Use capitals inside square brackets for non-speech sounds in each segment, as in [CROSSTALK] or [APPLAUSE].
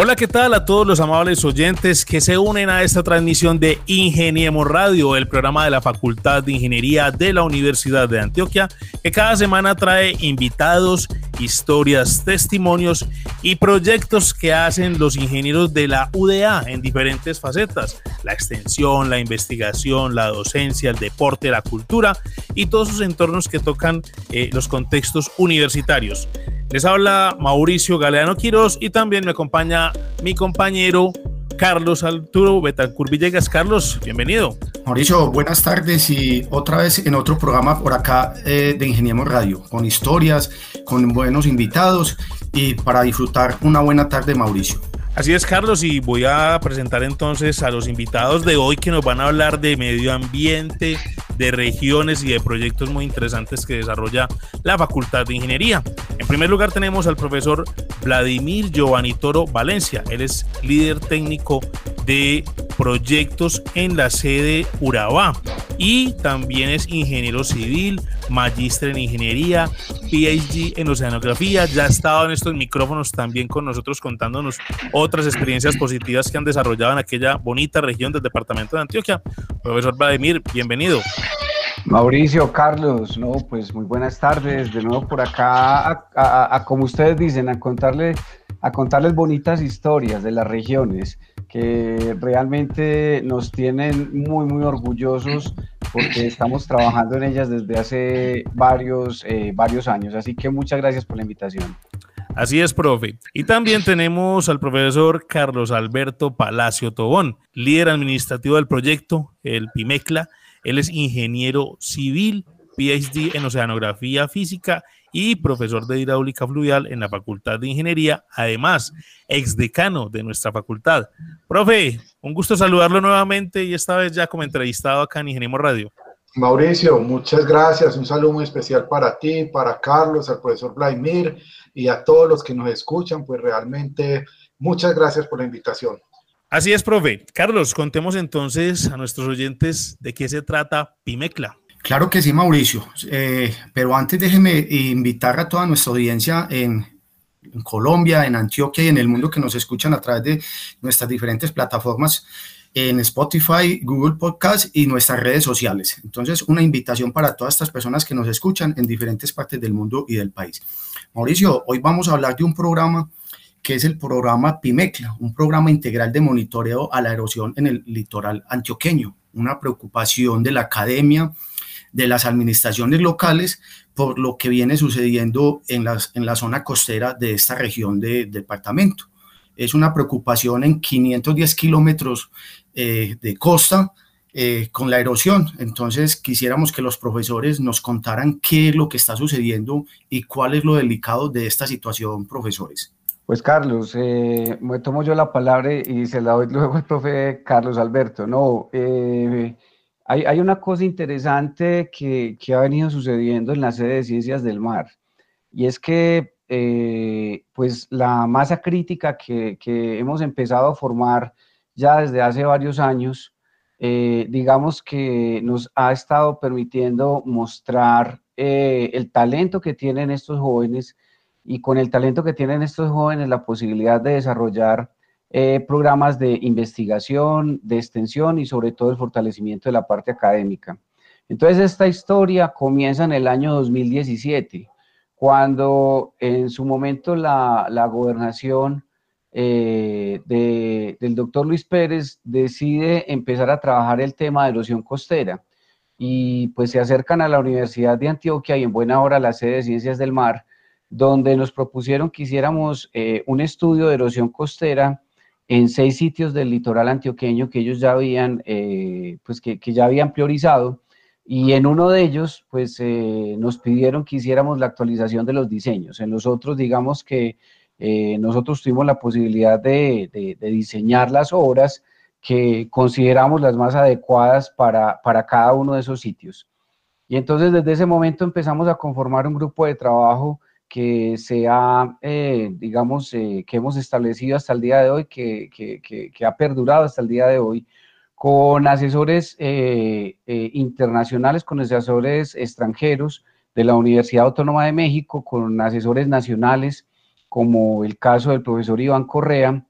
Hola, ¿qué tal a todos los amables oyentes que se unen a esta transmisión de Ingeniemos Radio, el programa de la Facultad de Ingeniería de la Universidad de Antioquia, que cada semana trae invitados, historias, testimonios y proyectos que hacen los ingenieros de la UDA en diferentes facetas, la extensión, la investigación, la docencia, el deporte, la cultura y todos sus entornos que tocan eh, los contextos universitarios. Les habla Mauricio Galeano Quiroz y también me acompaña mi compañero Carlos Arturo Betancur Villegas. Carlos, bienvenido. Mauricio, buenas tardes y otra vez en otro programa por acá eh, de Ingeniemos Radio, con historias, con buenos invitados y para disfrutar una buena tarde, Mauricio. Así es, Carlos, y voy a presentar entonces a los invitados de hoy que nos van a hablar de medio ambiente, de regiones y de proyectos muy interesantes que desarrolla la Facultad de Ingeniería. En primer lugar tenemos al profesor Vladimir Giovanni Toro Valencia. Él es líder técnico de proyectos en la sede Urabá y también es ingeniero civil, magíster en ingeniería, PhD en oceanografía, ya ha estado en estos micrófonos también con nosotros contándonos otras experiencias positivas que han desarrollado en aquella bonita región del departamento de Antioquia. Profesor Vladimir, bienvenido. Mauricio, Carlos, no, pues muy buenas tardes, de nuevo por acá, como ustedes dicen, a contarle, a contarles bonitas historias de las regiones que realmente nos tienen muy, muy orgullosos porque estamos trabajando en ellas desde hace varios, eh, varios años. Así que muchas gracias por la invitación. Así es, profe. Y también tenemos al profesor Carlos Alberto Palacio Tobón, líder administrativo del proyecto, el PIMECLA. Él es ingeniero civil, PhD en oceanografía física y profesor de hidráulica fluvial en la Facultad de Ingeniería, además, exdecano de nuestra facultad. Profe, un gusto saludarlo nuevamente y esta vez ya como entrevistado acá en Ingeniemos Radio. Mauricio, muchas gracias. Un saludo muy especial para ti, para Carlos, al profesor Vladimir y a todos los que nos escuchan. Pues realmente muchas gracias por la invitación. Así es, profe. Carlos, contemos entonces a nuestros oyentes de qué se trata Pimecla. Claro que sí, Mauricio. Eh, pero antes déjeme invitar a toda nuestra audiencia en, Colombia, en Antioquia y en el mundo que nos escuchan a través de nuestras diferentes plataformas en Spotify, Google Podcast y nuestras redes sociales. Entonces, una invitación para todas estas personas que nos escuchan en diferentes partes del mundo y del país. Mauricio, hoy vamos a hablar de un programa que es el programa PIMECLA, un programa integral de monitoreo a la erosión en el litoral antioqueño, una preocupación de la academia, de las administraciones locales por lo que viene sucediendo en, las, en la zona costera de esta región del departamento. Es una preocupación en 510 kilómetros eh, de costa eh, con la erosión. Entonces quisiéramos que los profesores nos contaran qué es lo que está sucediendo y cuál es lo delicado de esta situación, profesores. Pues Carlos, eh, me tomo yo la palabra y se la doy luego al profe Carlos Alberto. No, eh, hay, una cosa interesante que, ha venido sucediendo en la sede de Ciencias del Mar, y es que eh, pues la masa crítica que, hemos empezado a formar ya desde hace varios años, eh, digamos que nos ha estado permitiendo mostrar eh, el talento que tienen estos jóvenes y con el talento que tienen estos jóvenes la posibilidad de desarrollar eh, programas de investigación, de extensión y sobre todo el fortalecimiento de la parte académica. Entonces esta historia comienza en el año 2017, cuando en su momento la, gobernación eh, del doctor Luis Pérez decide empezar a trabajar el tema de erosión costera y pues se acercan a la Universidad de Antioquia y en buena hora la sede de Ciencias del Mar, donde nos propusieron que hiciéramos eh, un estudio de erosión costera en seis sitios del litoral antioqueño que ellos ya habían, eh, pues que, ya habían priorizado y en uno de ellos, pues eh, nos pidieron que hiciéramos la actualización de los diseños. En los otros, digamos que eh, nosotros tuvimos la posibilidad de, diseñar las obras que consideramos las más adecuadas para, para cada uno de esos sitios. Y entonces desde ese momento empezamos a conformar un grupo de trabajo que se ha, eh, digamos, eh, que hemos establecido hasta el día de hoy, que, que, que, ha perdurado hasta el día de hoy, con asesores eh, internacionales, con asesores extranjeros de la Universidad Autónoma de México, con asesores nacionales, como el caso del profesor Iván Correa,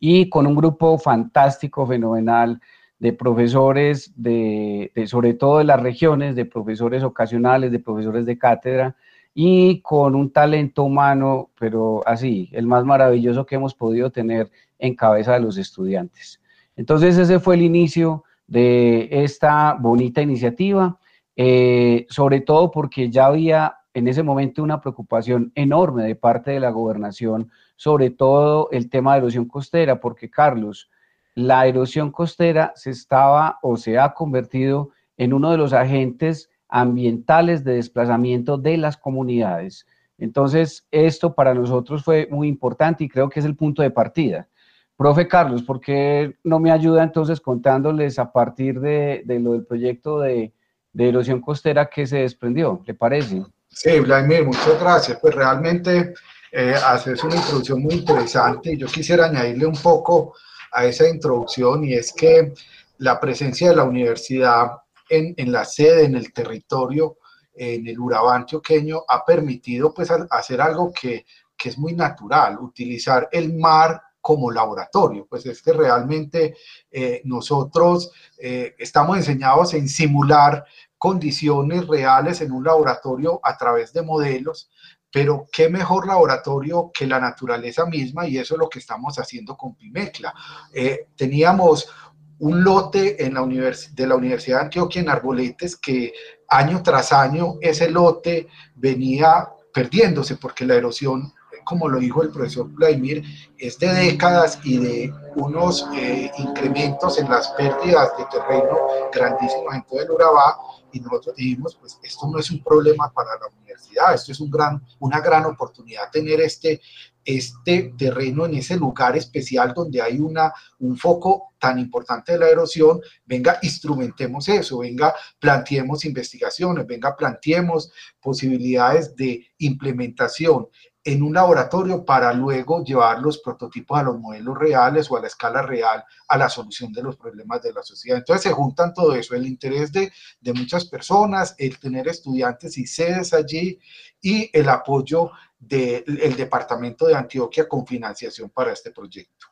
y con un grupo fantástico, fenomenal, de profesores, de, sobre todo de las regiones, de profesores ocasionales, de profesores de cátedra, y con un talento humano, pero así, el más maravilloso que hemos podido tener en cabeza de los estudiantes. Entonces ese fue el inicio de esta bonita iniciativa, eh, sobre todo porque ya había en ese momento una preocupación enorme de parte de la gobernación, sobre todo el tema de erosión costera, porque Carlos, la erosión costera se estaba o se ha convertido en uno de los agentes ambientales de desplazamiento de las comunidades. Entonces, esto para nosotros fue muy importante y creo que es el punto de partida. Profe Carlos, ¿por qué no me ayuda entonces contándoles a partir de, lo del proyecto de, erosión costera que se desprendió? ¿Le parece? Sí, Vladimir, muchas gracias. Pues realmente eh, haces una introducción muy interesante y yo quisiera añadirle un poco a esa introducción y es que la presencia de la universidad en, la sede, en el territorio, en el Urabá antioqueño, ha permitido pues hacer algo que, que es muy natural, utilizar el mar como laboratorio, pues es que realmente eh, nosotros eh, estamos enseñados en simular condiciones reales en un laboratorio a través de modelos, pero qué mejor laboratorio que la naturaleza misma y eso es lo que estamos haciendo con Pimecla. Eh, teníamos un lote en la de la Universidad de Antioquia en Arboletes que año tras año ese lote venía perdiéndose porque la erosión, como lo dijo el profesor Vladimir, es de décadas y de unos eh, incrementos en las pérdidas de terreno grandísimos en todo el Urabá y nosotros dijimos, pues esto no es un problema para la universidad, esto es un gran, una gran oportunidad tener este, este terreno en ese lugar especial donde hay una, un foco tan importante de la erosión, venga, instrumentemos eso, venga, planteemos investigaciones, venga, planteemos posibilidades de implementación en un laboratorio para luego llevar los prototipos a los modelos reales o a la escala real a la solución de los problemas de la sociedad. Entonces se juntan todo eso, el interés de, de muchas personas, el tener estudiantes y sedes allí y el apoyo del Departamento de Antioquia con financiación para este proyecto.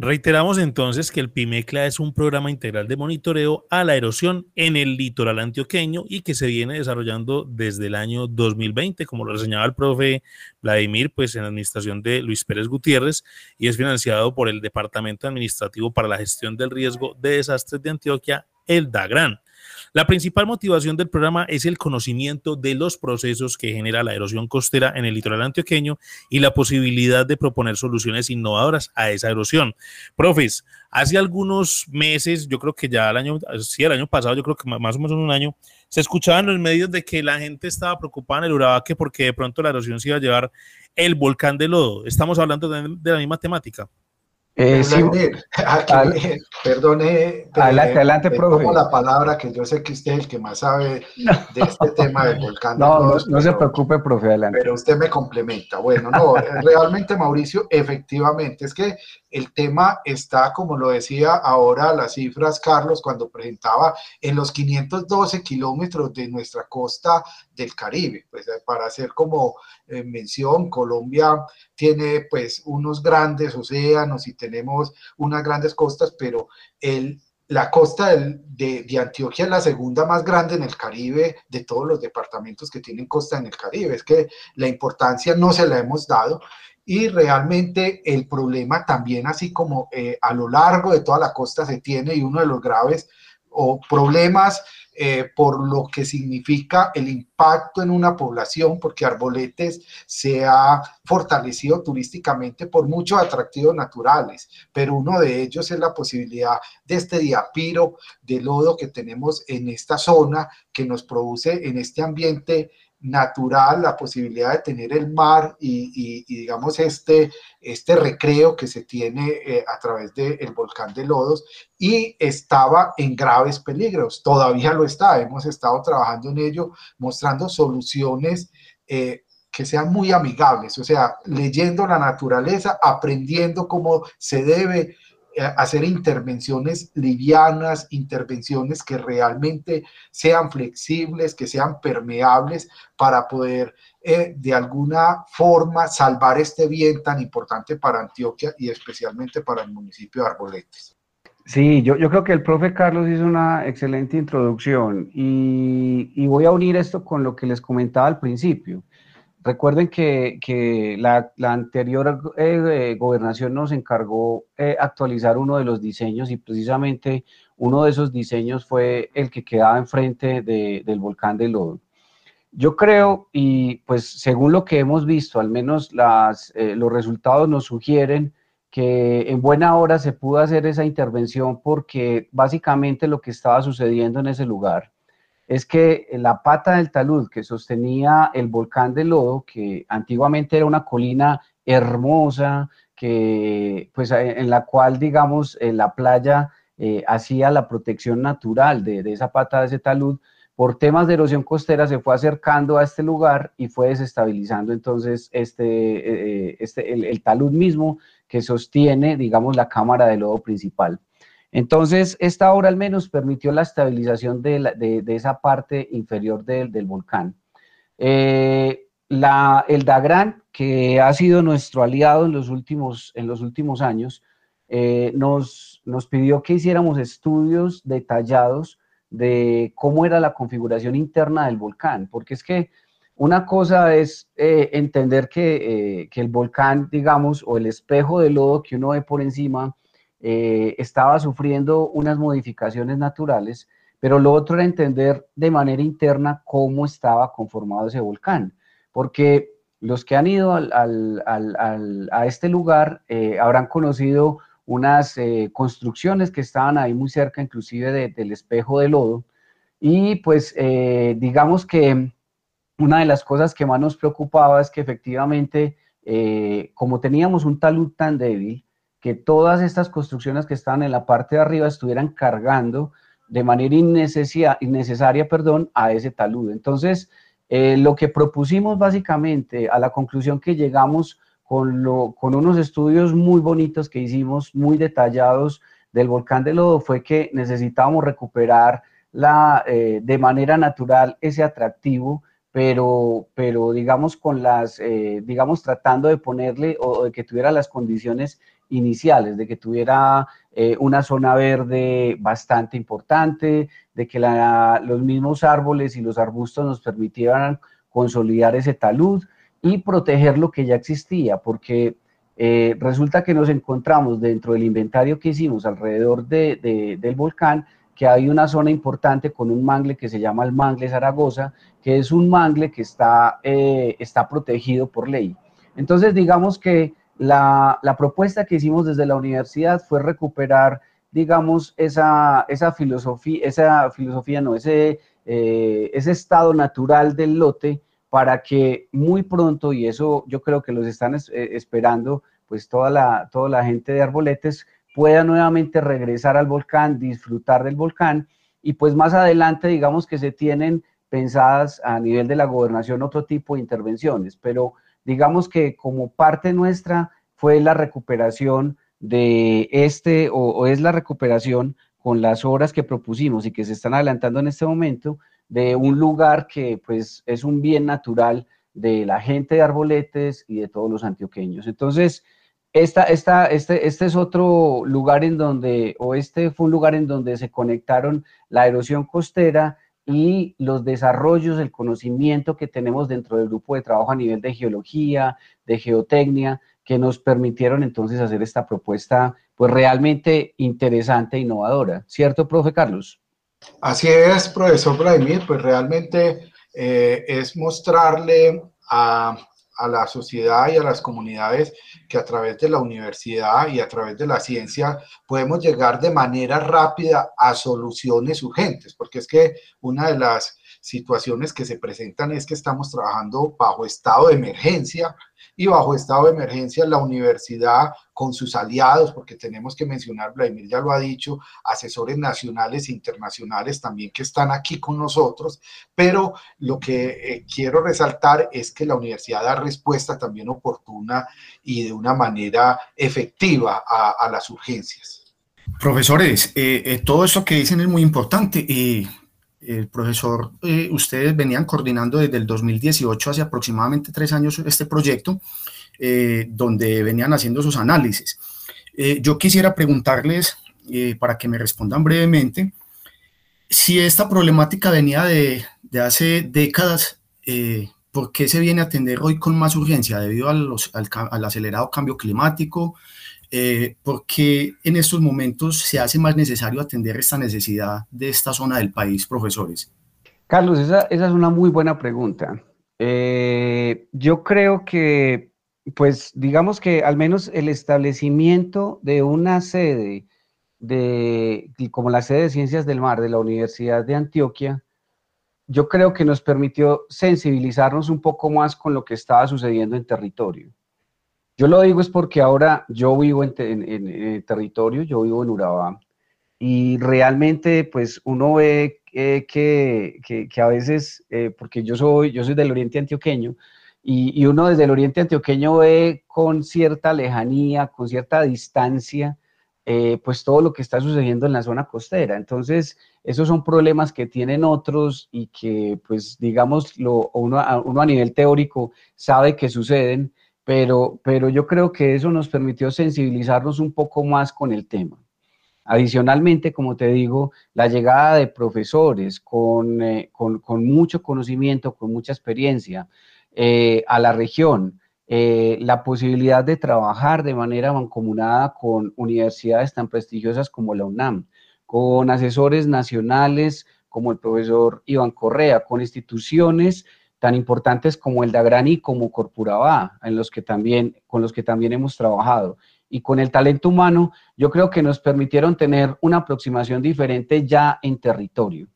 Reiteramos entonces que el PIMECLA es un programa integral de monitoreo a la erosión en el litoral antioqueño y que se viene desarrollando desde el año 2020, como lo reseñaba el profe Vladimir, pues en la administración de Luis Pérez Gutiérrez y es financiado por el Departamento Administrativo para la Gestión del Riesgo de Desastres de Antioquia, el DAGRAN. La principal motivación del programa es el conocimiento de los procesos que genera la erosión costera en el litoral antioqueño y la posibilidad de proponer soluciones innovadoras a esa erosión. Profes, hace algunos meses, yo creo que ya el año, sí, el año pasado, yo creo que más o menos un año, se escuchaba en los medios de que la gente estaba preocupada en el Urabaque porque de pronto la erosión se iba a llevar el volcán de lodo. Estamos hablando de la misma temática. Eh, sí, [LAUGHS] perdone, adelante, adelante, profe. la palabra que yo sé que usted es el que más sabe de este [LAUGHS] tema del volcán. No, no, se preocupe, profe, adelante. Pero usted me complementa. Bueno, no, [LAUGHS] realmente, Mauricio, efectivamente, es que el tema está, como lo decía ahora las cifras, Carlos, cuando presentaba en los 512 kilómetros de nuestra costa del Caribe. Pues para hacer como eh, mención, Colombia tiene pues unos grandes océanos y tenemos unas grandes costas, pero el, la costa de, Antioquia es la segunda más grande en el Caribe de todos los departamentos que tienen costa en el Caribe. Es que la importancia no se la hemos dado y realmente el problema también, así como eh, a lo largo de toda la costa se tiene, y uno de los graves o problemas eh, por lo que significa el impacto en una población, porque Arboletes se ha fortalecido turísticamente por muchos atractivos naturales, pero uno de ellos es la posibilidad de este diapiro de lodo que tenemos en esta zona que nos produce en este ambiente natural la posibilidad de tener el mar y, digamos este, este recreo que se tiene eh, a través del volcán de Lodos y estaba en graves peligros, todavía lo está, hemos estado trabajando en ello, mostrando soluciones eh, que sean muy amigables, o sea, leyendo la naturaleza, aprendiendo cómo se debe hacer intervenciones livianas, intervenciones que realmente sean flexibles, que sean permeables para poder eh, de alguna forma salvar este bien tan importante para Antioquia y especialmente para el municipio de Arboletes. Sí, yo, yo creo que el profe Carlos hizo una excelente introducción y, y voy a unir esto con lo que les comentaba al principio. Recuerden que, la, anterior eh, gobernación nos encargó eh, actualizar uno de los diseños y precisamente uno de esos diseños fue el que quedaba enfrente del volcán de Lodo. Yo creo, y pues según lo que hemos visto, al menos las, eh, los resultados nos sugieren que en buena hora se pudo hacer esa intervención porque básicamente lo que estaba sucediendo en ese lugar es que la pata del talud que sostenía el volcán de Lodo, que antiguamente era una colina hermosa, que pues en la cual digamos en la playa eh, hacía la protección natural de, esa pata de ese talud, por temas de erosión costera se fue acercando a este lugar y fue desestabilizando entonces este, eh, este el, el talud mismo que sostiene digamos la cámara de lodo principal. Entonces, esta obra al menos permitió la estabilización de, esa parte inferior del volcán. Eh, el DAGRAN, que ha sido nuestro aliado en los últimos, años, eh, nos, pidió que hiciéramos estudios detallados de cómo era la configuración interna del volcán, porque es que una cosa es eh, entender que, que, el volcán, digamos, o el espejo de lodo que uno ve por encima, eh, estaba sufriendo unas modificaciones naturales, pero lo otro era entender de manera interna cómo estaba conformado ese volcán, porque los que han ido a este lugar eh, habrán conocido unas eh, construcciones que estaban ahí muy cerca, inclusive del espejo de lodo, y pues digamos que una de las cosas que más nos preocupaba es que efectivamente, como teníamos un talud tan débil, que todas estas construcciones que estaban en la parte de arriba estuvieran cargando de manera innecesaria perdón, a ese talud. Entonces, eh, lo que propusimos básicamente a la conclusión que llegamos con, lo, con unos estudios muy bonitos que hicimos, muy detallados del volcán de Lodo, fue que necesitábamos recuperar la, eh, de manera natural ese atractivo, pero, pero digamos con las, eh, digamos tratando de ponerle o de que tuviera las condiciones iniciales, de que tuviera eh, una zona verde bastante importante, de que los mismos árboles y los arbustos nos permitieran consolidar ese talud y proteger lo que ya existía, porque eh, resulta que nos encontramos dentro del inventario que hicimos alrededor del volcán, que hay una zona importante con un mangle que se llama el mangle Zaragoza, que es un mangle que está, eh, está protegido por ley. Entonces, digamos que la, propuesta que hicimos desde la universidad fue recuperar, digamos, esa, esa filosofía, esa filosofía no, ese, eh, ese estado natural del lote para que muy pronto, y eso yo creo que los están eh, esperando, pues toda la, toda la gente de Arboletes pueda nuevamente regresar al volcán, disfrutar del volcán, y pues más adelante digamos que se tienen pensadas a nivel de la gobernación otro tipo de intervenciones, pero digamos que como parte nuestra fue la recuperación de este, o, es la recuperación con las obras que propusimos y que se están adelantando en este momento, de un lugar que pues es un bien natural de la gente de Arboletes y de todos los antioqueños. Entonces, esta, esta, este, este es otro lugar en donde, o este fue un lugar en donde se conectaron la erosión costera y los desarrollos, el conocimiento que tenemos dentro del grupo de trabajo a nivel de geología, de geotecnia, que nos permitieron entonces hacer esta propuesta pues realmente interesante e innovadora. ¿Cierto, profe Carlos? Así es, profesor Vladimir, pues realmente eh, es mostrarle a, a la sociedad y a las comunidades que a través de la universidad y a través de la ciencia podemos llegar de manera rápida a soluciones urgentes, porque es que una de las situaciones que se presentan es que estamos trabajando bajo estado de emergencia y bajo estado de emergencia la universidad con sus aliados, porque tenemos que mencionar, Vladimir ya lo ha dicho, asesores nacionales e internacionales también que están aquí con nosotros, pero lo que eh, quiero resaltar es que la universidad da respuesta también oportuna y de una manera efectiva a, las urgencias. Profesores, eh, eh, todo eso que dicen es muy importante y el profesor, eh, ustedes venían coordinando desde el 2018, hace aproximadamente tres años, este proyecto, eh, donde venían haciendo sus análisis. Eh, yo quisiera preguntarles, para que me respondan brevemente, si esta problemática venía de, de hace décadas, ¿por qué se viene a atender hoy con más urgencia? ¿Debido al, al acelerado cambio climático? Eh, porque en estos momentos se hace más necesario atender esta necesidad de esta zona del país, profesores? Carlos, esa, esa es una muy buena pregunta. Eh, yo creo que, pues, digamos que al menos el establecimiento de una sede de, como la sede de Ciencias del Mar de la Universidad de Antioquia, yo creo que nos permitió sensibilizarnos un poco más con lo que estaba sucediendo en territorio. Yo lo digo es porque ahora yo vivo en, en, territorio, yo vivo en Urabá, y realmente pues uno ve eh, que, que, a veces, eh, porque yo soy, yo soy del oriente antioqueño, y, y, uno desde el oriente antioqueño ve con cierta lejanía, con cierta distancia, eh, pues todo lo que está sucediendo en la zona costera. Entonces, esos son problemas que tienen otros y que, pues, digamos, lo, uno, uno a nivel teórico sabe que suceden, pero, pero yo creo que eso nos permitió sensibilizarnos un poco más con el tema. Adicionalmente, como te digo, la llegada de profesores con, eh, con, mucho conocimiento, con mucha experiencia eh, a la región, eh, la posibilidad de trabajar de manera mancomunada con universidades tan prestigiosas como la UNAM, con asesores nacionales como el profesor Iván Correa, con instituciones tan importantes como el Dagrani y como Corpurabá, en los que también, con los que también hemos trabajado. Y con el talento humano, yo creo que nos permitieron tener una aproximación diferente ya en territorio.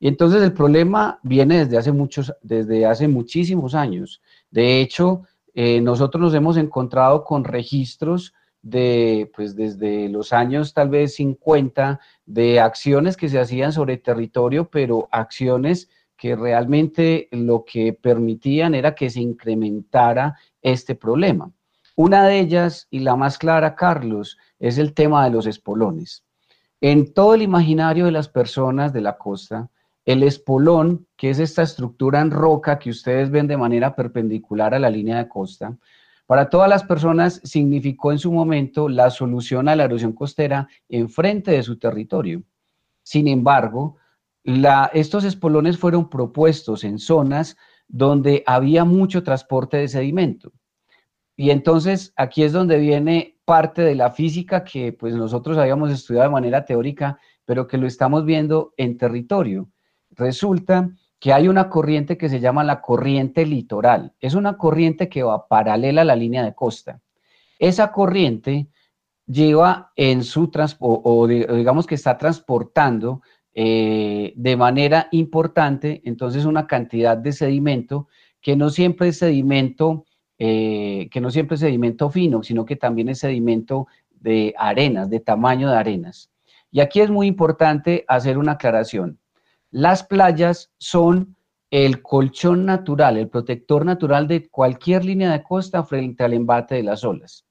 Y entonces el problema viene desde hace, muchos, desde hace muchísimos años. De hecho, eh, nosotros nos hemos encontrado con registros de, pues desde los años tal vez 50, de acciones que se hacían sobre territorio, pero acciones que realmente lo que permitían era que se incrementara este problema. Una de ellas, y la más clara, Carlos, es el tema de los espolones. En todo el imaginario de las personas de la costa, el espolón, que es esta estructura en roca que ustedes ven de manera perpendicular a la línea de costa, para todas las personas significó en su momento la solución a la erosión costera enfrente de su territorio. Sin embargo, estos espolones fueron propuestos en zonas donde había mucho transporte de sedimento. Y entonces aquí es donde viene parte de la física que pues nosotros habíamos estudiado de manera teórica, pero que lo estamos viendo en territorio. Resulta que hay una corriente que se llama la corriente litoral. Es una corriente que va paralela a la línea de costa. Esa corriente lleva en su transporte, o digamos que está transportando eh, de manera importante, entonces una cantidad de sedimento que no siempre es sedimento, eh, que no siempre es sedimento fino, sino que también es sedimento de arenas, de tamaño de arenas. Y aquí es muy importante hacer una aclaración. Las playas son el colchón natural, el protector natural de cualquier línea de costa frente al embate de las olas.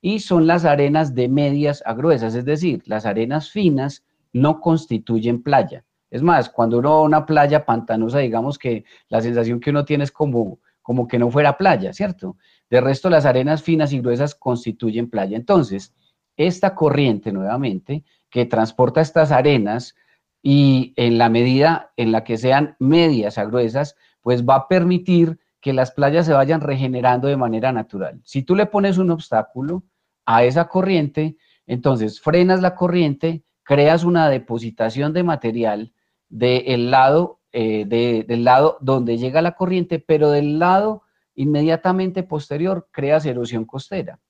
Y son las arenas de medias a gruesas, es decir, las arenas finas no constituyen playa. Es más, cuando uno va a una playa pantanosa, digamos que la sensación que uno tiene es como, como que no fuera playa, ¿cierto? De resto, las arenas finas y gruesas constituyen playa. Entonces, esta corriente nuevamente que transporta estas arenas y en la medida en la que sean medias a gruesas, pues va a permitir que las playas se vayan regenerando de manera natural. Si tú le pones un obstáculo a esa corriente, entonces frenas la corriente, creas una depositación de material del lado, eh, del lado donde llega la corriente, pero del lado inmediatamente posterior creas erosión costera.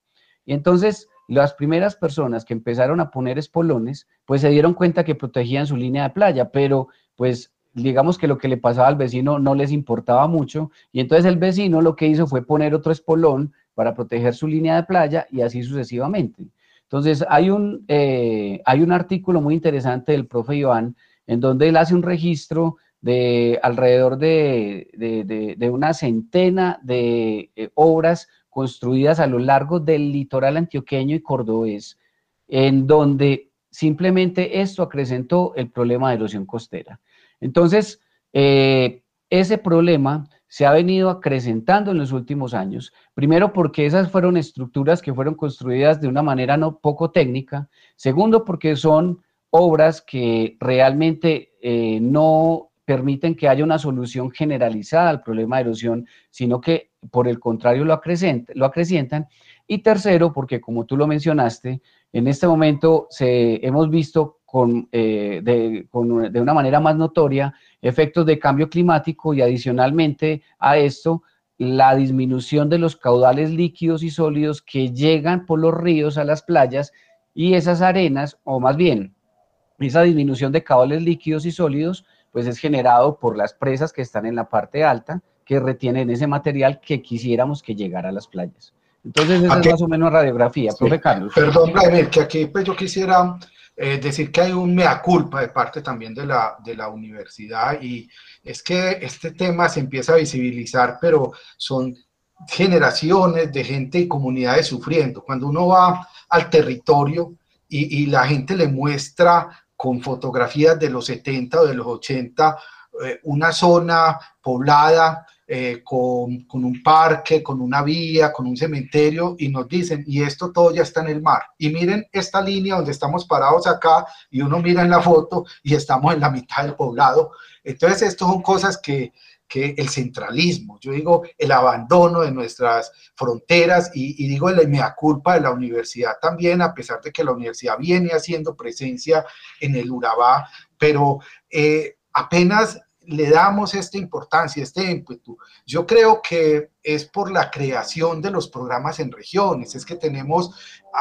Y entonces las primeras personas que empezaron a poner espolones, pues se dieron cuenta que protegían su línea de playa, pero pues digamos que lo que le pasaba al vecino no les importaba mucho, y entonces el vecino lo que hizo fue poner otro espolón para proteger su línea de playa y así sucesivamente. Entonces, hay un, eh, hay un artículo muy interesante del profe Iván en donde él hace un registro de alrededor de, una centena de eh, obras construidas a lo largo del litoral antioqueño y cordobés, en donde simplemente esto acrecentó el problema de erosión costera. Entonces, eh, ese problema se ha venido acrecentando en los últimos años, primero porque esas fueron estructuras que fueron construidas de una manera no poco técnica, segundo porque son obras que realmente eh, no permiten que haya una solución generalizada al problema de erosión, sino que por el contrario lo, lo acrecientan, y tercero porque como tú lo mencionaste, en este momento se, hemos visto con, eh, de, de, una manera más notoria efectos de cambio climático y adicionalmente a esto la disminución de los caudales líquidos y sólidos que llegan por los ríos a las playas y esas arenas, o más bien, esa disminución de caudales líquidos y sólidos, pues es generado por las presas que están en la parte alta, que retienen ese material que quisiéramos que llegara a las playas. Entonces, esa es más o menos radiografía, profe Carlos. Perdón, Vladimir, que aquí pues, yo quisiera eh, decir que hay un mea culpa de parte también de la, de la universidad y es que este tema se empieza a visibilizar, pero son generaciones de gente y comunidades sufriendo. Cuando uno va al territorio y, y la gente le muestra con fotografías de los 70 o de los 80 eh, una zona poblada eh, con, con, un parque, con una vía, con un cementerio y nos dicen, y esto todo ya está en el mar. Y miren esta línea donde estamos parados acá y uno mira en la foto y estamos en la mitad del poblado. Entonces, esto son cosas que, que el centralismo, yo digo el abandono de nuestras fronteras y, y digo la mea culpa de la universidad también, a pesar de que la universidad viene haciendo presencia en el Urabá, pero eh, apenas le damos esta importancia, este ímpetu. Yo creo que es por la creación de los programas en regiones, es que tenemos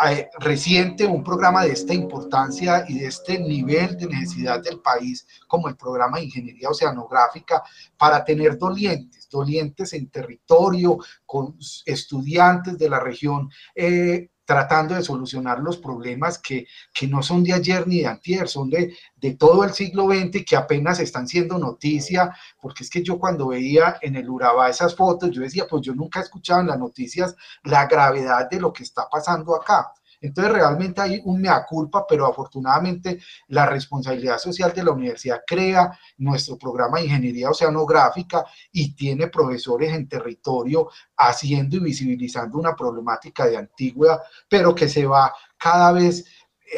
eh, reciente un programa de esta importancia y de este nivel de necesidad del país, como el programa de ingeniería oceanográfica, para tener dolientes, dolientes en territorio, con estudiantes de la región. Eh, tratando de solucionar los problemas que, que, no son de ayer ni de antier, son de, de todo el siglo XX y que apenas están siendo noticia, porque es que yo cuando veía en el Urabá esas fotos, yo decía, pues yo nunca he escuchado en las noticias la gravedad de lo que está pasando acá. Entonces realmente hay un mea culpa, pero afortunadamente la responsabilidad social de la universidad crea nuestro programa de ingeniería oceanográfica y tiene profesores en territorio haciendo y visibilizando una problemática de antigüedad, pero que se va cada vez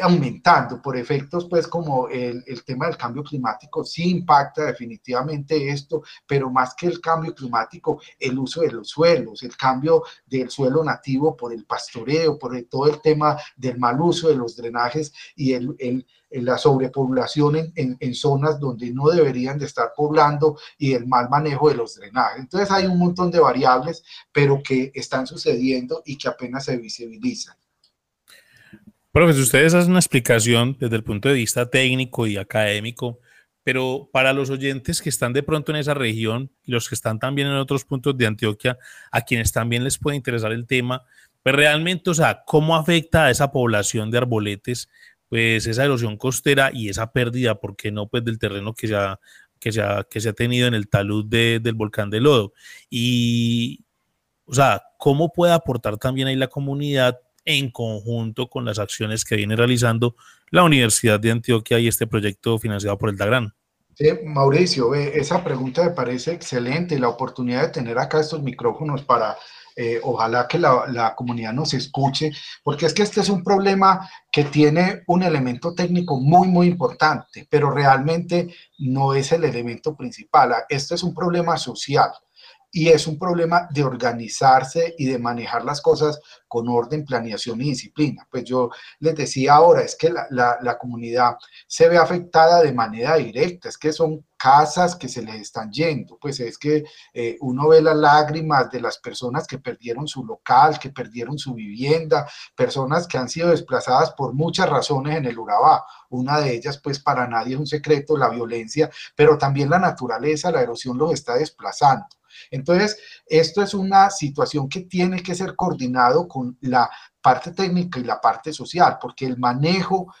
aumentando por efectos, pues como el, el, tema del cambio climático sí impacta definitivamente esto, pero más que el cambio climático, el uso de los suelos, el cambio del suelo nativo por el pastoreo, por todo el tema del mal uso de los drenajes y el, el la sobrepoblación en, en, en, zonas donde no deberían de estar poblando y el mal manejo de los drenajes. Entonces hay un montón de variables, pero que están sucediendo y que apenas se visibilizan. Profesor, ustedes hacen una explicación desde el punto de vista técnico y académico, pero para los oyentes que están de pronto en esa región y los que están también en otros puntos de Antioquia, a quienes también les puede interesar el tema, pues realmente, o sea, ¿cómo afecta a esa población de arboletes, pues esa erosión costera y esa pérdida, ¿por qué no? Pues del terreno que se ha, que se ha, que se ha tenido en el talud de, del volcán de Lodo. Y, o sea, ¿cómo puede aportar también ahí la comunidad en conjunto con las acciones que viene realizando la Universidad de Antioquia y este proyecto financiado por el DAGRAN. Sí, Mauricio, esa pregunta me parece excelente, la oportunidad de tener acá estos micrófonos para, eh, ojalá que la, la, comunidad nos escuche, porque es que este es un problema que tiene un elemento técnico muy, muy importante, pero realmente no es el elemento principal. Esto es un problema social y es un problema de organizarse y de manejar las cosas con orden, planeación y disciplina. Pues yo les decía ahora, es que la, comunidad se ve afectada de manera directa, es que son casas que se les están yendo, pues es que eh, uno ve las lágrimas de las personas que perdieron su local, que perdieron su vivienda, personas que han sido desplazadas por muchas razones en el Urabá. Una de ellas, pues para nadie es un secreto, la violencia, pero también la naturaleza, la erosión los está desplazando. Entonces, esto es una situación que tiene que ser coordinado con la parte técnica y la parte social, porque el manejo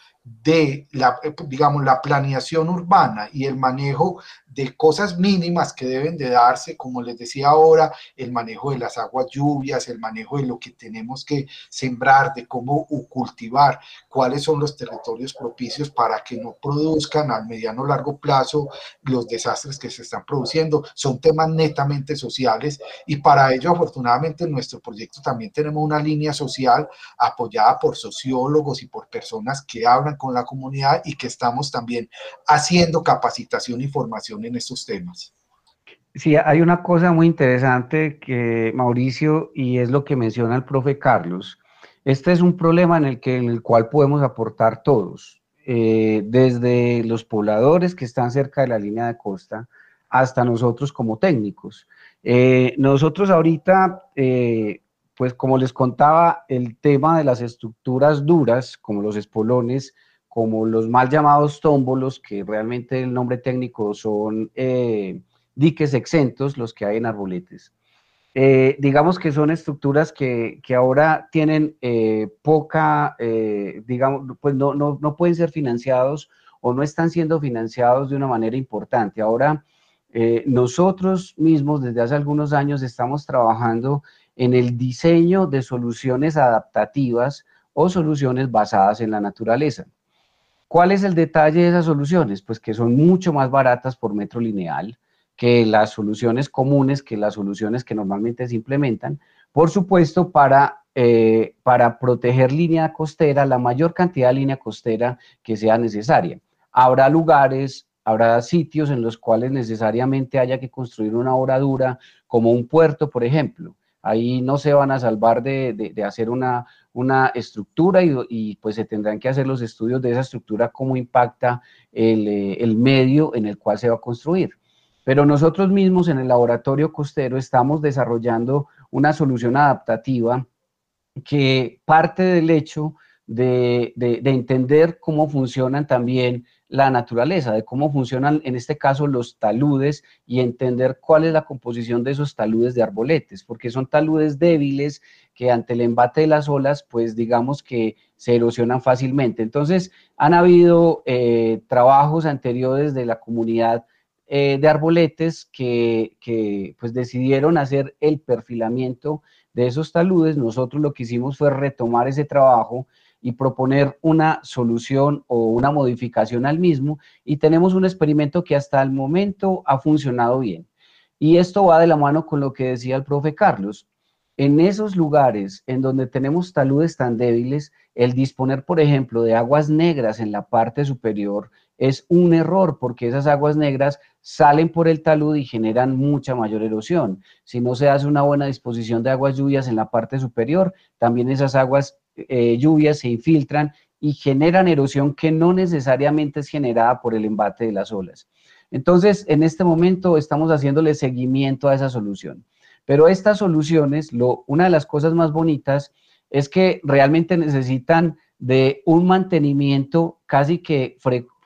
de la, digamos, la planeación urbana y el manejo de cosas mínimas que deben de darse, como les decía ahora, el manejo de las aguas lluvias, el manejo de lo que tenemos que sembrar, de cómo cultivar, cuáles son los territorios propicios para que no produzcan al mediano o largo plazo los desastres que se están produciendo. Son temas netamente sociales y para ello afortunadamente en nuestro proyecto también tenemos una línea social apoyada por sociólogos y por personas que hablan con la comunidad y que estamos también haciendo capacitación y formación en estos temas. Sí, hay una cosa muy interesante que Mauricio, y es lo que menciona el profe Carlos. Este es un problema en el, que, en el cual podemos aportar todos, eh, desde los pobladores que están cerca de la línea de costa hasta nosotros como técnicos. Eh, nosotros ahorita, eh, pues como les contaba, el tema de las estructuras duras, como los espolones, como los mal llamados tómbolos, que realmente el nombre técnico son eh, diques exentos, los que hay en arboletes. Eh, digamos que son estructuras que, ahora tienen eh, poca, digamos, pues no, no, pueden ser financiados o no están siendo financiados de una manera importante. Ahora, nosotros mismos desde hace algunos años estamos trabajando en el diseño de soluciones adaptativas o soluciones basadas en la naturaleza. ¿Cuál es el detalle de esas soluciones? Pues que son mucho más baratas por metro lineal que las soluciones comunes, que las soluciones que normalmente se implementan, por supuesto, para, eh, para proteger línea costera, la mayor cantidad de línea costera que sea necesaria. Habrá lugares, habrá sitios en los cuales necesariamente haya que construir una obra dura, como un puerto, por ejemplo. Ahí no se van a salvar de, hacer una, una estructura y, pues se tendrán que hacer los estudios de esa estructura, cómo impacta el, eh, el medio en el cual se va a construir. Pero nosotros mismos en el laboratorio costero estamos desarrollando una solución adaptativa que parte del hecho de, de, entender cómo funcionan también la naturaleza, de cómo funcionan en este caso los taludes y entender cuál es la composición de esos taludes de arboletes, porque son taludes débiles que ante el embate de las olas, pues digamos que se erosionan fácilmente. Entonces, han habido eh, trabajos anteriores de la comunidad eh, de arboletes que, que pues decidieron hacer el perfilamiento de esos taludes. Nosotros lo que hicimos fue retomar ese trabajo y proponer una solución o una modificación al mismo y tenemos un experimento que hasta el momento ha funcionado bien. Y esto va de la mano con lo que decía el profe Carlos. En esos lugares en donde tenemos taludes tan débiles, el disponer, por ejemplo, de aguas negras en la parte superior es un error porque esas aguas negras salen por el talud y generan mucha mayor erosión. Si no se hace una buena disposición de aguas lluvias en la parte superior, también esas aguas eh, lluvias se infiltran y generan erosión que no necesariamente es generada por el embate de las olas. Entonces, en este momento estamos haciéndole seguimiento a esa solución. Pero estas soluciones, lo, una de las cosas más bonitas es que realmente necesitan de un mantenimiento casi que,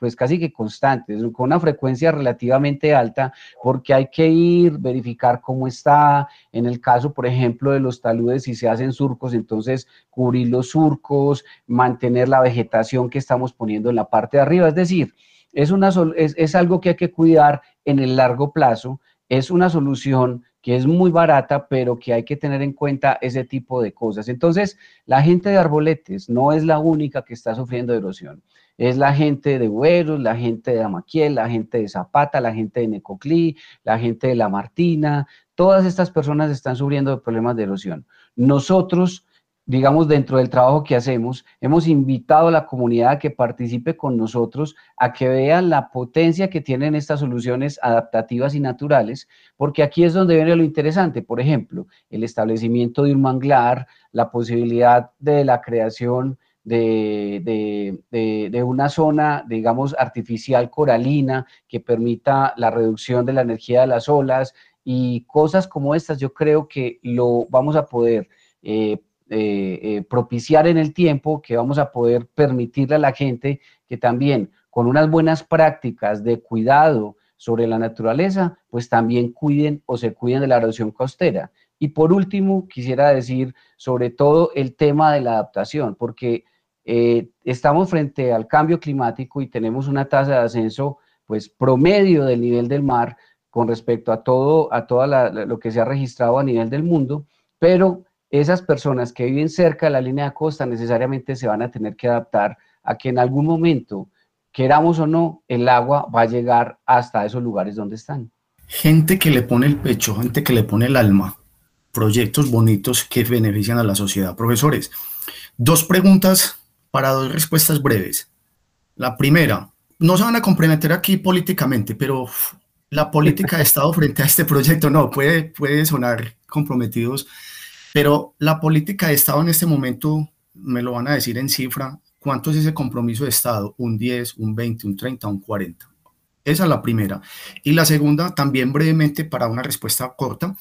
pues casi que constante, con una frecuencia relativamente alta, porque hay que ir, verificar cómo está, en el caso, por ejemplo, de los taludes, si se hacen surcos, entonces cubrir los surcos, mantener la vegetación que estamos poniendo en la parte de arriba, es decir, es, una, es, es algo que hay que cuidar en el largo plazo, es una solución que es muy barata, pero que hay que tener en cuenta ese tipo de cosas. Entonces, la gente de Arboletes no es la única que está sufriendo erosión. Es la gente de Bueros, la gente de Amaquiel, la gente de Zapata, la gente de Necoclí, la gente de La Martina. Todas estas personas están sufriendo problemas de erosión. Nosotros digamos, dentro del trabajo que hacemos, hemos invitado a la comunidad a que participe con nosotros, a que vean la potencia que tienen estas soluciones adaptativas y naturales, porque aquí es donde viene lo interesante, por ejemplo, el establecimiento de un manglar, la posibilidad de la creación de, de, una zona, digamos, artificial coralina que permita la reducción de la energía de las olas y cosas como estas, yo creo que lo vamos a poder eh, eh, eh, propiciar en el tiempo, que vamos a poder permitirle a la gente que también con unas buenas prácticas de cuidado sobre la naturaleza, pues también cuiden o se cuiden de la erosión costera. Y por último, quisiera decir sobre todo el tema de la adaptación, porque eh, estamos frente al cambio climático y tenemos una tasa de ascenso pues promedio del nivel del mar con respecto a todo, a todo lo que se ha registrado a nivel del mundo, pero esas personas que viven cerca de la línea de costa necesariamente se van a tener que adaptar a que en algún momento, queramos o no, el agua va a llegar hasta esos lugares donde están. Gente que le pone el pecho, gente que le pone el alma, proyectos bonitos que benefician a la sociedad. Profesores, dos preguntas para dos respuestas breves. La primera, no se van a comprometer aquí políticamente, pero la política de [LAUGHS] Estado frente a este proyecto, no, puede, puede sonar comprometidos pero la política de Estado en este momento, me lo van a decir en cifra, ¿cuánto es ese compromiso de Estado? ¿Un 10, un 20, un 30, un 40? Esa es la primera. Y la segunda, también brevemente para una respuesta corta,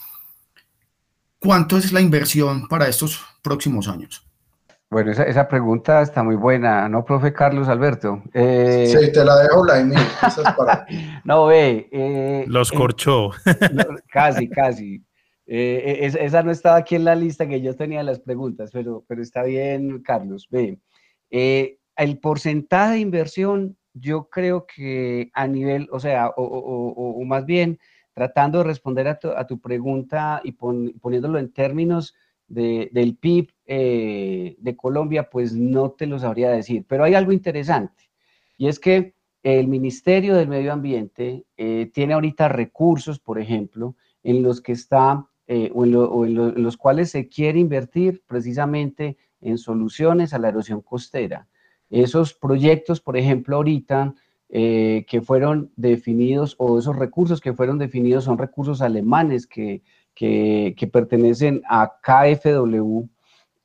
¿cuánto es la inversión para estos próximos años? Bueno, esa, pregunta está muy buena, ¿no, profe Carlos Alberto? Eh, sí, te la dejo, la para... [LAUGHS] no, ve. Eh, Los corchó. [LAUGHS] casi, casi. Eh, esa no estaba aquí en la lista que yo tenía las preguntas, pero, pero está bien, Carlos. Ve, eh, el porcentaje de inversión, yo creo que a nivel, o sea, o, más bien tratando de responder a tu, pregunta y poniéndolo en términos del PIB eh, de Colombia, pues no te lo sabría decir. Pero hay algo interesante y es que el Ministerio del Medio Ambiente tiene ahorita recursos, por ejemplo, en los que está eh, o, en, los cuales se quiere invertir precisamente en soluciones a la erosión costera. Esos proyectos, por ejemplo, ahorita eh, que fueron definidos o esos recursos que fueron definidos son recursos alemanes que, que, pertenecen a KfW,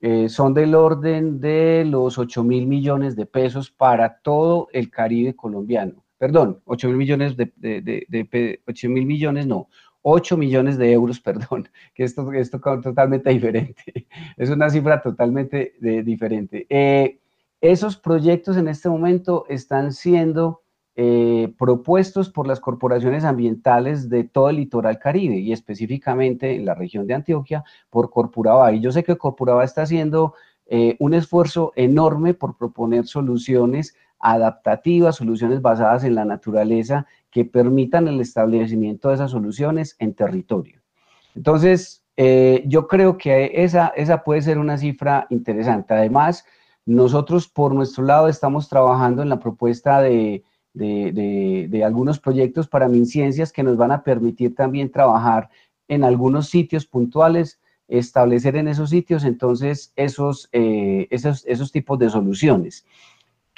eh, son del orden de los 8 mil millones de pesos para todo el Caribe colombiano. Perdón, 8 mil millones de, de, de 8 mil millones, no, 8 millones de euros, [LAUGHS] perdón, que esto es totalmente diferente, es una cifra totalmente diferente. Eh, esos proyectos en este momento están siendo eh, propuestos por las corporaciones ambientales de todo el litoral caribe y específicamente en la región de Antioquia por Corpuraba. Y yo sé que Corpuraba está haciendo eh, un esfuerzo enorme por proponer soluciones adaptativas, soluciones basadas en la naturaleza que permitan el establecimiento de esas soluciones en territorio. Entonces, eh, yo creo que esa, esa puede ser una cifra interesante. Además, nosotros por nuestro lado estamos trabajando en la propuesta de, de, algunos proyectos para MinCiencias que nos van a permitir también trabajar en algunos sitios puntuales, establecer en esos sitios entonces esos, eh, esos, esos tipos de soluciones.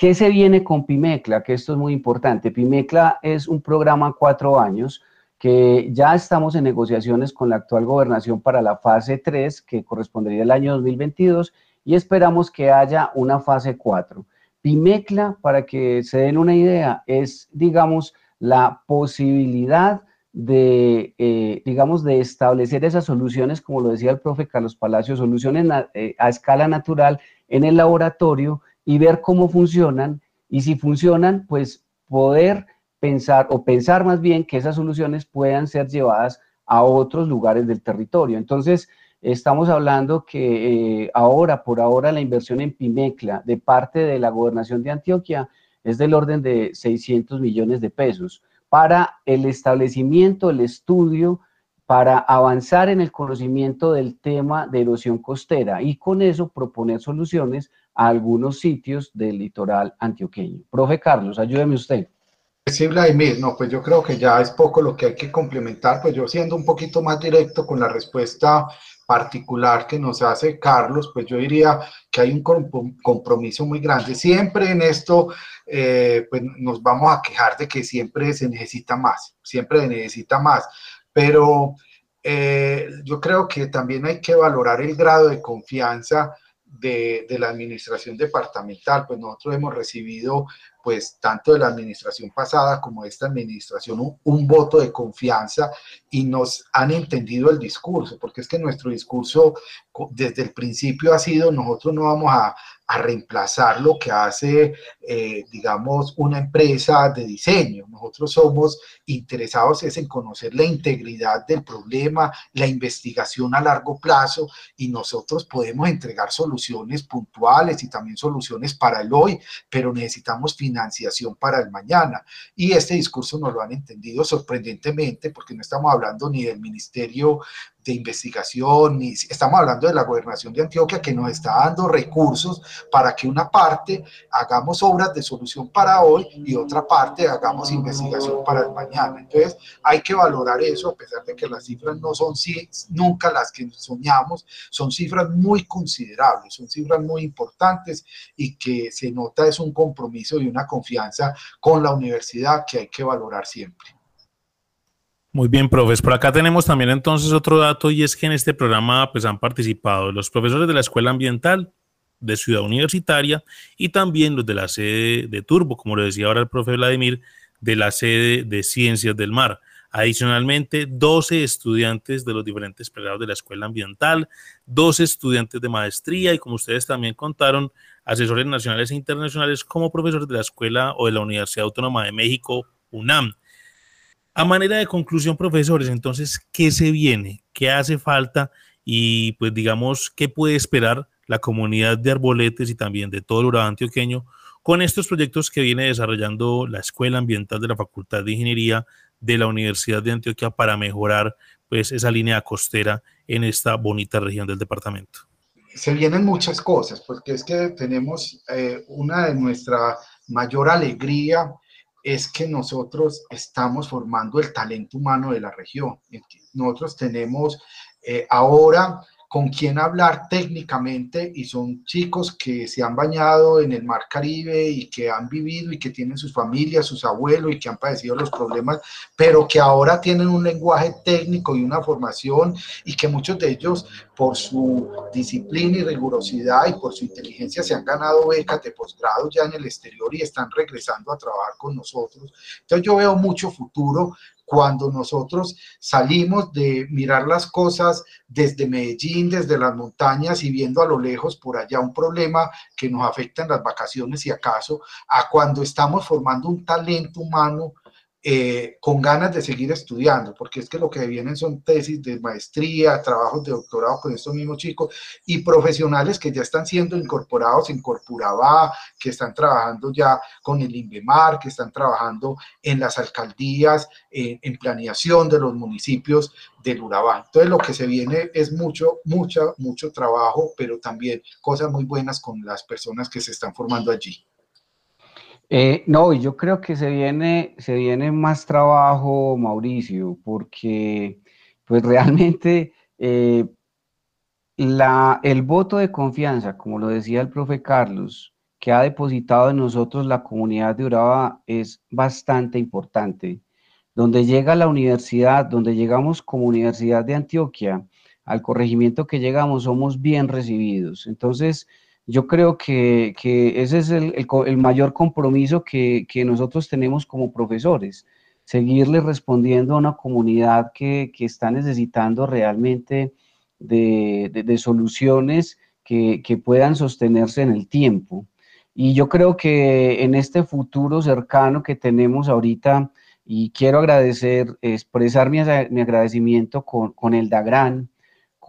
¿Qué se viene con Pimecla? Que esto es muy importante. Pimecla es un programa a cuatro años que ya estamos en negociaciones con la actual gobernación para la fase 3, que correspondería al año 2022, y esperamos que haya una fase 4. Pimecla, para que se den una idea, es, digamos, la posibilidad de, eh, digamos, de establecer esas soluciones, como lo decía el profe Carlos Palacio, soluciones eh, a escala natural en el laboratorio y ver cómo funcionan y si funcionan, pues poder pensar o pensar más bien que esas soluciones puedan ser llevadas a otros lugares del territorio. Entonces, estamos hablando que eh, ahora, por ahora, la inversión en Pimecla de parte de la gobernación de Antioquia es del orden de 600 millones de pesos para el establecimiento, el estudio, para avanzar en el conocimiento del tema de erosión costera y con eso proponer soluciones a algunos sitios del litoral antioqueño. Profe Carlos, ayúdeme usted. Sí, Vladimir, no, pues yo creo que ya es poco lo que hay que complementar, pues yo siendo un poquito más directo con la respuesta particular que nos hace Carlos, pues yo diría que hay un compromiso muy grande. Siempre en esto, eh, pues nos vamos a quejar de que siempre se necesita más, siempre se necesita más, pero eh, yo creo que también hay que valorar el grado de confianza de, de, la administración departamental, pues nosotros hemos recibido pues tanto de la administración pasada como de esta administración un, voto de confianza y nos han entendido el discurso, porque es que nuestro discurso desde el principio ha sido nosotros no vamos a, a reemplazar lo que hace, eh, digamos, una empresa de diseño. Nosotros somos interesados es en conocer la integridad del problema, la investigación a largo plazo y nosotros podemos entregar soluciones puntuales y también soluciones para el hoy, pero necesitamos financiación para el mañana. Y este discurso nos lo han entendido sorprendentemente porque no estamos hablando ni del Ministerio de investigación, ni estamos hablando de la gobernación de Antioquia que nos está dando recursos para que una parte hagamos obras de solución para hoy y otra parte hagamos investigación para el mañana. Entonces hay que valorar eso a pesar de que las cifras no son nunca las que soñamos, son cifras muy considerables, son cifras muy importantes y que se nota es un compromiso y una confianza con la universidad que hay que valorar siempre. Muy bien, profes. Por acá tenemos también entonces otro dato y es que en este programa pues han participado los profesores de la Escuela Ambiental de Ciudad Universitaria y también los de la sede de Turbo, como lo decía ahora el profe Vladimir, de la sede de Ciencias del Mar. Adicionalmente, 12 estudiantes de los diferentes pregrados de la Escuela Ambiental, 12 estudiantes de maestría y como ustedes también contaron, asesores nacionales e internacionales como profesores de la Escuela o de la Universidad Autónoma de México, UNAM. A manera de conclusión, profesores, entonces, ¿qué se viene? ¿Qué hace falta? Y pues digamos, ¿qué puede esperar la comunidad de arboletes y también de todo el Urabá antioqueño con estos proyectos que viene desarrollando la Escuela Ambiental de la Facultad de Ingeniería de la Universidad de Antioquia para mejorar pues esa línea costera en esta bonita región del departamento? Se vienen muchas cosas, porque es que tenemos eh, una de nuestra mayor alegría es que nosotros estamos formando el talento humano de la región. Nosotros tenemos eh, ahora con quien hablar técnicamente y son chicos que se han bañado en el mar Caribe y que han vivido y que tienen sus familias, sus abuelos y que han padecido los problemas, pero que ahora tienen un lenguaje técnico y una formación y que muchos de ellos por su disciplina y rigurosidad y por su inteligencia se han ganado becas de posgrado ya en el exterior y están regresando a trabajar con nosotros. Entonces yo veo mucho futuro cuando nosotros salimos de mirar las cosas desde Medellín, desde las montañas y viendo a lo lejos por allá un problema que nos afecta en las vacaciones y acaso, a cuando estamos formando un talento humano eh, con ganas de seguir estudiando, porque es que lo que vienen son tesis de maestría, trabajos de doctorado con estos mismos chicos y profesionales que ya están siendo incorporados en Corpurabá, que están trabajando ya con el INVEMAR, que están trabajando en las alcaldías, en planeación de los municipios del Urabá. Entonces lo que se viene es mucho, mucho, mucho trabajo, pero también cosas muy buenas con las personas que se están formando allí. Eh, no, yo creo que se viene, se viene más trabajo, Mauricio, porque pues [LAUGHS] realmente eh, la, el voto de confianza, como lo decía el profe Carlos, que ha depositado en nosotros la comunidad de Urabá es bastante importante. Donde llega la universidad, donde llegamos como Universidad de Antioquia, al corregimiento que llegamos, somos bien recibidos. Entonces, yo creo que, ese es el, mayor compromiso que, nosotros tenemos como profesores, seguirle respondiendo a una comunidad que, está necesitando realmente de, soluciones que, puedan sostenerse en el tiempo. Y yo creo que en este futuro cercano que tenemos ahorita, y quiero agradecer, expresar mi, agradecimiento con, con el DAGRAN,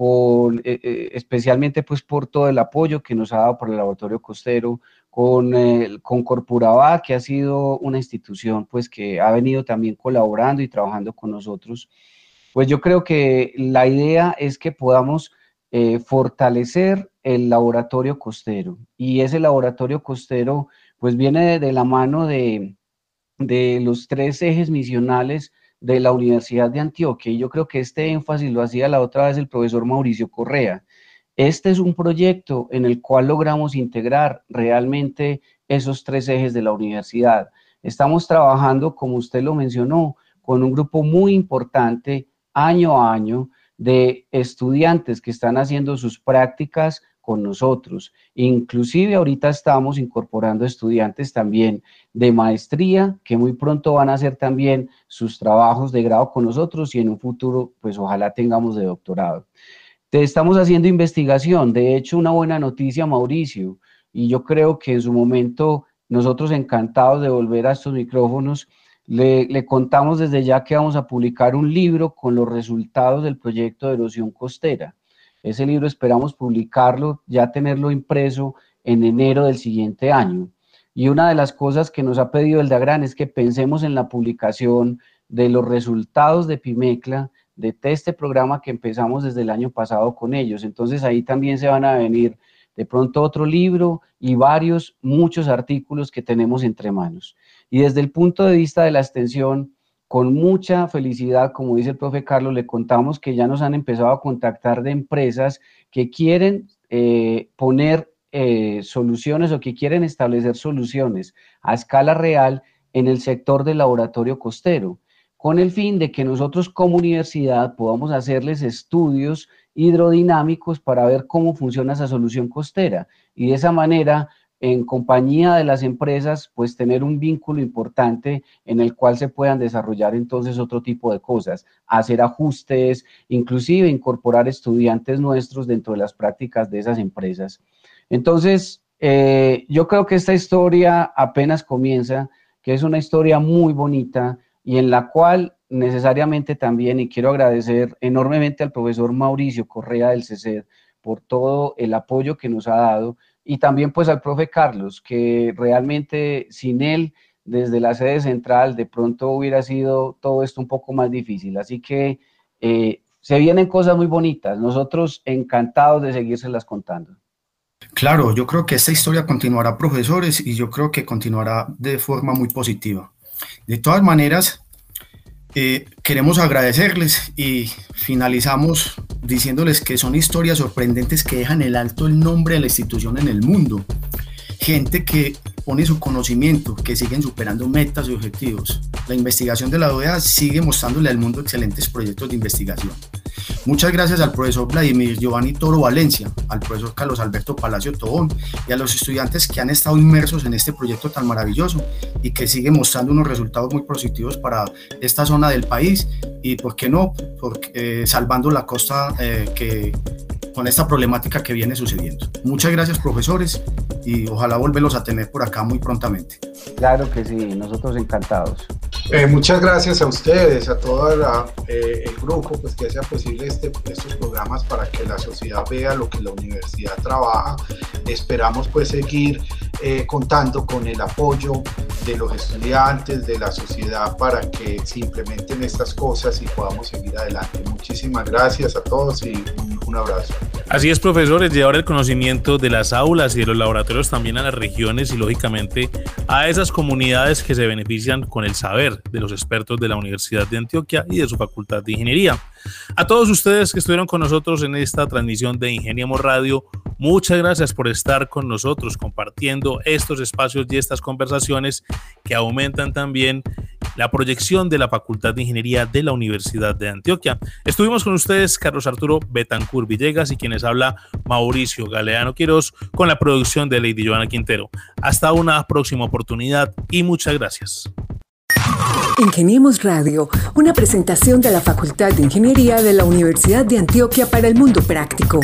eh, eh, especialmente pues por todo el apoyo que nos ha dado por el Laboratorio Costero, con, eh, con Corpuraba, que ha sido una institución pues que ha venido también colaborando y trabajando con nosotros. Pues yo creo que la idea es que podamos fortalecer el laboratorio costero y ese laboratorio costero pues viene de, la mano de, de los tres ejes misionales de la Universidad de Antioquia y yo creo que este énfasis lo hacía la otra vez el profesor Mauricio Correa. Este es un proyecto en el cual logramos integrar realmente esos tres ejes de la universidad. Estamos trabajando, como usted lo mencionó, con un grupo muy importante año a año de estudiantes que están haciendo sus prácticas con nosotros. Inclusive ahorita estamos incorporando estudiantes también de maestría que muy pronto van a hacer también sus trabajos de grado con nosotros y en un futuro pues ojalá tengamos de doctorado. Te estamos haciendo investigación, de hecho una buena noticia Mauricio y yo creo que en su momento nosotros encantados de volver a estos micrófonos le, le, contamos desde ya que vamos a publicar un libro con los resultados del proyecto de erosión costera. Ese libro esperamos publicarlo, ya tenerlo impreso en enero del siguiente año. Y una de las cosas que nos ha pedido el DAGRAN es que pensemos en la publicación de los resultados de Pimecla, de este programa que empezamos desde el año pasado con ellos. Entonces ahí también se van a venir de pronto otro libro y varios, muchos artículos que tenemos entre manos. Y desde el punto de vista de la extensión, con mucha felicidad, como dice el profe Carlos, le contamos que ya nos han empezado a contactar de empresas que quieren eh, poner eh, soluciones o que quieren establecer soluciones a escala real en el sector del laboratorio costero, con el fin de que nosotros como universidad podamos hacerles estudios hidrodinámicos para ver cómo funciona esa solución costera. Y de esa manera en compañía de las empresas, pues tener un vínculo importante en el cual se puedan desarrollar entonces otro tipo de cosas, hacer ajustes, inclusive incorporar estudiantes nuestros dentro de las prácticas de esas empresas. Entonces, eh, yo creo que esta historia apenas comienza, que es una historia muy bonita y en la cual necesariamente también, y quiero agradecer enormemente al profesor Mauricio Correa del CECED por todo el apoyo que nos ha dado, y también pues al profe Carlos, que realmente sin él desde la sede central de pronto hubiera sido todo esto un poco más difícil. Así que eh, se vienen cosas muy bonitas, nosotros encantados de seguírselas contando. Claro, yo creo que esta historia continuará, profesores, y yo creo que continuará de forma muy positiva. De todas maneras, eh, queremos agradecerles y finalizamos diciéndoles que son historias sorprendentes que dejan el alto el nombre de la institución en el mundo. Gente que pone su conocimiento, que siguen superando metas y objetivos. La investigación de la OEA sigue mostrándole al mundo excelentes proyectos de investigación. Muchas gracias al profesor Vladimir Giovanni Toro Valencia, al profesor Carlos Alberto Palacio Tobón y a los estudiantes que han estado inmersos en este proyecto tan maravilloso y que sigue mostrando unos resultados muy positivos para esta zona del país y, ¿por qué no?, porque, eh, salvando la costa eh, que, con esta problemática que viene sucediendo. Muchas gracias, profesores, y ojalá volverlos a tener por acá muy prontamente. Claro que sí, nosotros encantados. Eh, muchas gracias a ustedes, a todo eh, el grupo pues, que hacía posible este, estos programas para que la sociedad vea lo que la universidad trabaja. Esperamos pues seguir eh, contando con el apoyo de los estudiantes, de la sociedad para que se implementen estas cosas y podamos seguir adelante. Muchísimas gracias a todos y un, un abrazo. Así es, profesores, llevar el conocimiento de las aulas y de los laboratorios también a las regiones y lógicamente a esas comunidades que se benefician con el saber de los expertos de la Universidad de Antioquia y de su Facultad de Ingeniería. A todos ustedes que estuvieron con nosotros en esta transmisión de Ingeniamos Radio, muchas gracias por estar con nosotros compartiendo estos espacios y estas conversaciones que aumentan también la proyección de la Facultad de Ingeniería de la Universidad de Antioquia. Estuvimos con ustedes Carlos Arturo Betancur Villegas y quienes habla Mauricio Galeano Quiroz con la producción de Lady Joana Quintero. Hasta una próxima oportunidad y muchas gracias. Ingeniemos Radio, una presentación de la Facultad de Ingeniería de la Universidad de Antioquia para el Mundo Práctico.